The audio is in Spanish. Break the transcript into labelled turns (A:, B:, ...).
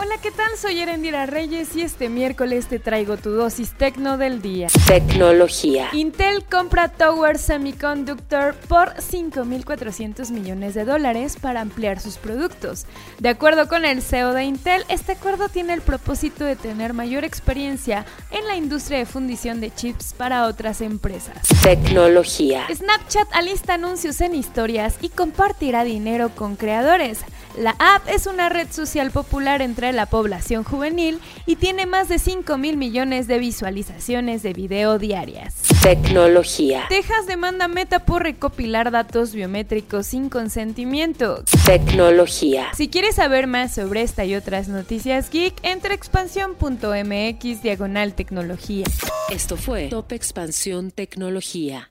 A: Hola, ¿qué tal? Soy Erendira Reyes y este miércoles te traigo tu dosis tecno del día.
B: Tecnología.
A: Intel compra Tower Semiconductor por 5.400 millones de dólares para ampliar sus productos. De acuerdo con el CEO de Intel, este acuerdo tiene el propósito de tener mayor experiencia en la industria de fundición de chips para otras empresas.
B: Tecnología.
A: Snapchat alista anuncios en historias y compartirá dinero con creadores. La app es una red social popular entre la población juvenil y tiene más de 5 mil millones de visualizaciones de video diarias.
B: Tecnología.
A: Texas demanda Meta por recopilar datos biométricos sin consentimiento.
B: Tecnología.
A: Si quieres saber más sobre esta y otras noticias geek, entra a expansión.mx diagonal tecnología.
B: Esto fue Top Expansión Tecnología.